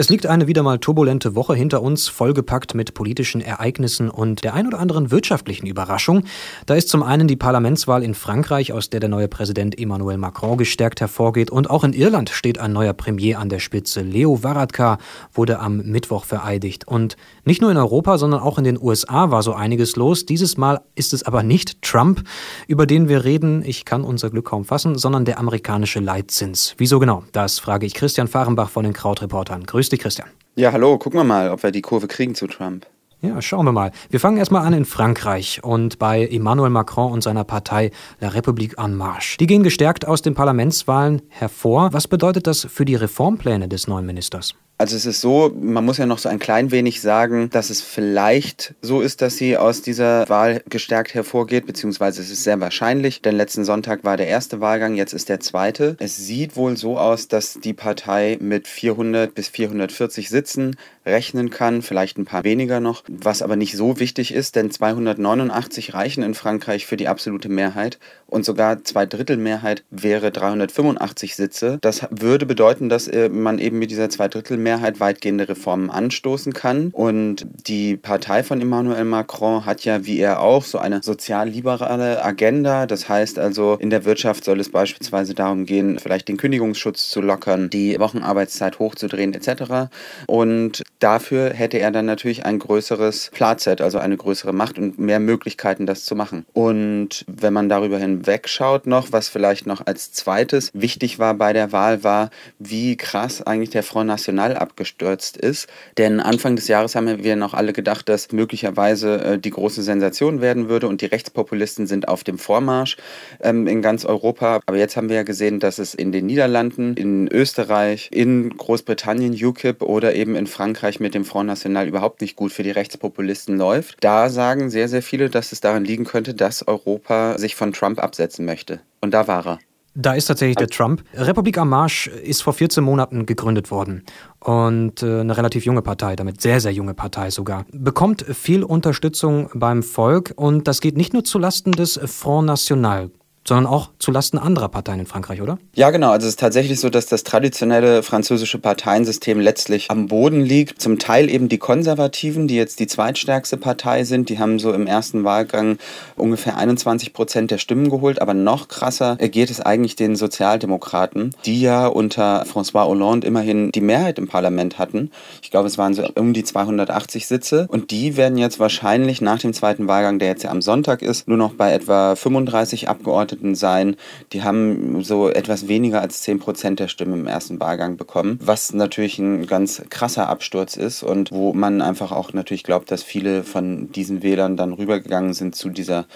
Es liegt eine wieder mal turbulente Woche hinter uns, vollgepackt mit politischen Ereignissen und der ein oder anderen wirtschaftlichen Überraschung. Da ist zum einen die Parlamentswahl in Frankreich, aus der der neue Präsident Emmanuel Macron gestärkt hervorgeht. Und auch in Irland steht ein neuer Premier an der Spitze. Leo Varadkar wurde am Mittwoch vereidigt. Und nicht nur in Europa, sondern auch in den USA war so einiges los. Dieses Mal ist es aber nicht Trump, über den wir reden, ich kann unser Glück kaum fassen, sondern der amerikanische Leitzins. Wieso genau? Das frage ich Christian Fahrenbach von den Krautreportern. Grüß dich, Christian. Ja, hallo, gucken wir mal, ob wir die Kurve kriegen zu Trump. Ja, schauen wir mal. Wir fangen erstmal an in Frankreich und bei Emmanuel Macron und seiner Partei La République en Marche. Die gehen gestärkt aus den Parlamentswahlen hervor. Was bedeutet das für die Reformpläne des neuen Ministers? Also es ist so, man muss ja noch so ein klein wenig sagen, dass es vielleicht so ist, dass sie aus dieser Wahl gestärkt hervorgeht, beziehungsweise es ist sehr wahrscheinlich, denn letzten Sonntag war der erste Wahlgang, jetzt ist der zweite. Es sieht wohl so aus, dass die Partei mit 400 bis 440 Sitzen rechnen kann, vielleicht ein paar weniger noch, was aber nicht so wichtig ist, denn 289 reichen in Frankreich für die absolute Mehrheit und sogar zwei Drittel Mehrheit wäre 385 Sitze. Das würde bedeuten, dass äh, man eben mit dieser zwei Drittel Mehrheit weitgehende Reformen anstoßen kann und die Partei von Emmanuel Macron hat ja wie er auch so eine sozialliberale Agenda. Das heißt also, in der Wirtschaft soll es beispielsweise darum gehen, vielleicht den Kündigungsschutz zu lockern, die Wochenarbeitszeit hochzudrehen etc. Und dafür hätte er dann natürlich ein größeres Platset, also eine größere Macht und mehr Möglichkeiten, das zu machen. Und wenn man darüber hinwegschaut noch, was vielleicht noch als zweites wichtig war bei der Wahl, war, wie krass eigentlich der Front National abgestürzt ist. Denn Anfang des Jahres haben wir noch alle gedacht, dass möglicherweise äh, die große Sensation werden würde und die Rechtspopulisten sind auf dem Vormarsch ähm, in ganz Europa. Aber jetzt haben wir ja gesehen, dass es in den Niederlanden, in Österreich, in Großbritannien, UKIP oder eben in Frankreich mit dem Front National überhaupt nicht gut für die Rechtspopulisten läuft. Da sagen sehr, sehr viele, dass es daran liegen könnte, dass Europa sich von Trump absetzen möchte. Und da war er. Da ist tatsächlich der Trump. Republik am Marsch ist vor 14 Monaten gegründet worden. Und äh, eine relativ junge Partei, damit sehr, sehr junge Partei sogar, bekommt viel Unterstützung beim Volk und das geht nicht nur zulasten des Front National sondern auch zulasten anderer Parteien in Frankreich, oder? Ja, genau. Also es ist tatsächlich so, dass das traditionelle französische Parteiensystem letztlich am Boden liegt. Zum Teil eben die Konservativen, die jetzt die zweitstärkste Partei sind, die haben so im ersten Wahlgang ungefähr 21 Prozent der Stimmen geholt. Aber noch krasser geht es eigentlich den Sozialdemokraten, die ja unter François Hollande immerhin die Mehrheit im Parlament hatten. Ich glaube, es waren so um die 280 Sitze. Und die werden jetzt wahrscheinlich nach dem zweiten Wahlgang, der jetzt ja am Sonntag ist, nur noch bei etwa 35 Abgeordneten Abgeordneten sein, die haben so etwas weniger als 10 Prozent der Stimmen im ersten Wahlgang bekommen, was natürlich ein ganz krasser Absturz ist und wo man einfach auch natürlich glaubt, dass viele von diesen Wählern dann rübergegangen sind zu dieser,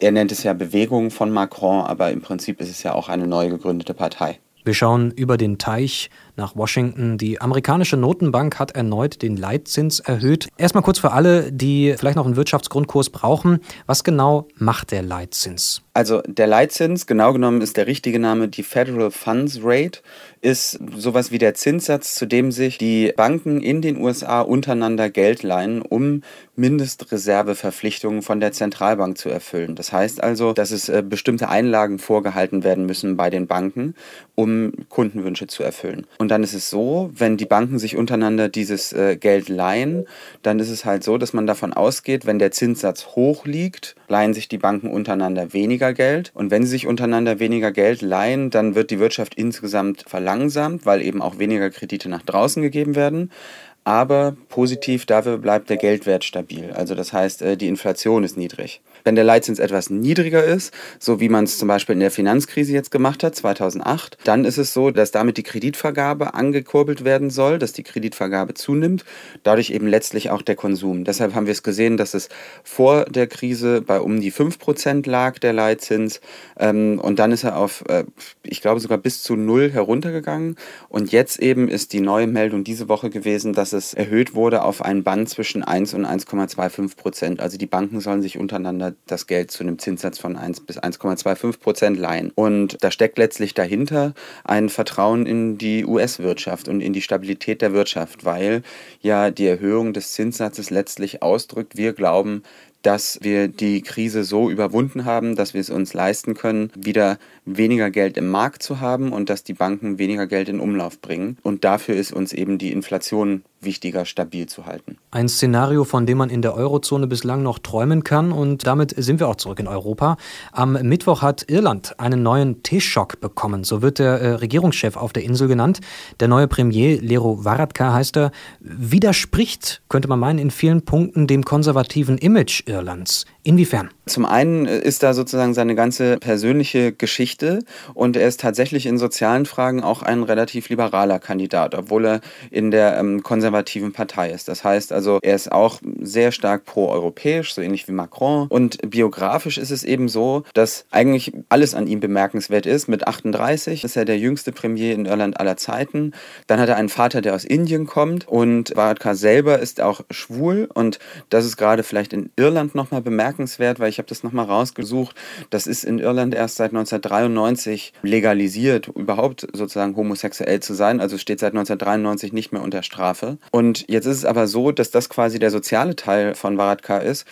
er nennt es ja Bewegung von Macron, aber im Prinzip ist es ja auch eine neu gegründete Partei. Wir schauen über den Teich nach Washington. Die amerikanische Notenbank hat erneut den Leitzins erhöht. Erstmal kurz für alle, die vielleicht noch einen Wirtschaftsgrundkurs brauchen. Was genau macht der Leitzins? Also der Leitzins, genau genommen ist der richtige Name die Federal Funds Rate, ist sowas wie der Zinssatz, zu dem sich die Banken in den USA untereinander Geld leihen, um Mindestreserveverpflichtungen von der Zentralbank zu erfüllen. Das heißt also, dass es äh, bestimmte Einlagen vorgehalten werden müssen bei den Banken, um Kundenwünsche zu erfüllen. Und dann ist es so, wenn die Banken sich untereinander dieses äh, Geld leihen, dann ist es halt so, dass man davon ausgeht, wenn der Zinssatz hoch liegt, leihen sich die Banken untereinander weniger Geld. Und wenn sie sich untereinander weniger Geld leihen, dann wird die Wirtschaft insgesamt verlangsamt, weil eben auch weniger Kredite nach draußen gegeben werden. Aber positiv dafür bleibt der Geldwert stabil. Also das heißt, äh, die Inflation ist niedrig. Wenn der Leitzins etwas niedriger ist, so wie man es zum Beispiel in der Finanzkrise jetzt gemacht hat, 2008, dann ist es so, dass damit die Kreditvergabe angekurbelt werden soll, dass die Kreditvergabe zunimmt, dadurch eben letztlich auch der Konsum. Deshalb haben wir es gesehen, dass es vor der Krise bei um die 5% lag, der Leitzins. Ähm, und dann ist er auf, äh, ich glaube, sogar bis zu null heruntergegangen. Und jetzt eben ist die neue Meldung diese Woche gewesen, dass es erhöht wurde auf ein Band zwischen 1 und 1,25% Also die Banken sollen sich untereinander das Geld zu einem Zinssatz von 1 bis 1,25 Prozent leihen. Und da steckt letztlich dahinter ein Vertrauen in die US-Wirtschaft und in die Stabilität der Wirtschaft, weil ja die Erhöhung des Zinssatzes letztlich ausdrückt, wir glauben, dass wir die Krise so überwunden haben, dass wir es uns leisten können, wieder weniger Geld im Markt zu haben und dass die Banken weniger Geld in Umlauf bringen. Und dafür ist uns eben die Inflation wichtiger, stabil zu halten. Ein Szenario, von dem man in der Eurozone bislang noch träumen kann und damit sind wir auch zurück in Europa. Am Mittwoch hat Irland einen neuen Taoiseach bekommen, so wird der äh, Regierungschef auf der Insel genannt. Der neue Premier, Lero Varadkar heißt er, widerspricht, könnte man meinen, in vielen Punkten dem konservativen Image Irlands. Inwiefern? Zum einen ist da sozusagen seine ganze persönliche Geschichte und er ist tatsächlich in sozialen Fragen auch ein relativ liberaler Kandidat, obwohl er in der ähm, konservativen Partei ist. Das heißt also, er ist auch sehr stark pro-europäisch, so ähnlich wie Macron. Und biografisch ist es eben so, dass eigentlich alles an ihm bemerkenswert ist. Mit 38 ist er der jüngste Premier in Irland aller Zeiten. Dann hat er einen Vater, der aus Indien kommt und Varadkar selber ist auch schwul und das ist gerade vielleicht in Irland nochmal bemerkenswert bemerkenswert, weil ich habe das nochmal rausgesucht. Das ist in Irland erst seit 1993 legalisiert, überhaupt sozusagen homosexuell zu sein. Also steht seit 1993 nicht mehr unter Strafe. Und jetzt ist es aber so, dass das quasi der soziale Teil von Varadkar ist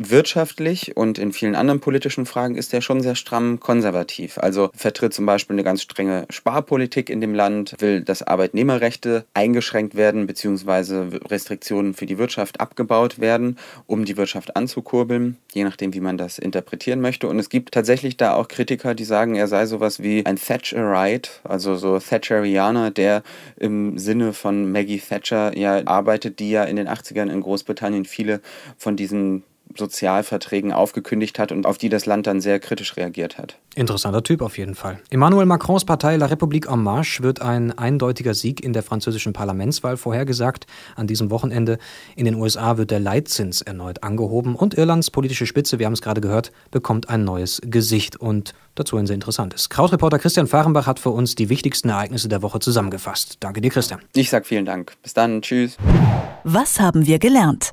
wirtschaftlich und in vielen anderen politischen Fragen ist er schon sehr stramm konservativ. Also vertritt zum Beispiel eine ganz strenge Sparpolitik in dem Land, will, dass Arbeitnehmerrechte eingeschränkt werden bzw. Restriktionen für die Wirtschaft abgebaut werden, um die Wirtschaft anzukurbeln, je nachdem, wie man das interpretieren möchte. Und es gibt tatsächlich da auch Kritiker, die sagen, er sei sowas wie ein Thatcherite, also so Thatcherianer, der im Sinne von Maggie Thatcher ja arbeitet, die ja in den 80ern in Großbritannien viele von diesen Sozialverträgen aufgekündigt hat und auf die das Land dann sehr kritisch reagiert hat. Interessanter Typ auf jeden Fall. Emmanuel Macrons Partei La République en Marche wird ein eindeutiger Sieg in der französischen Parlamentswahl vorhergesagt. An diesem Wochenende in den USA wird der Leitzins erneut angehoben und Irlands politische Spitze, wir haben es gerade gehört, bekommt ein neues Gesicht und dazu ein sehr interessantes. Krautreporter Christian Fahrenbach hat für uns die wichtigsten Ereignisse der Woche zusammengefasst. Danke dir, Christian. Ich sag vielen Dank. Bis dann. Tschüss. Was haben wir gelernt?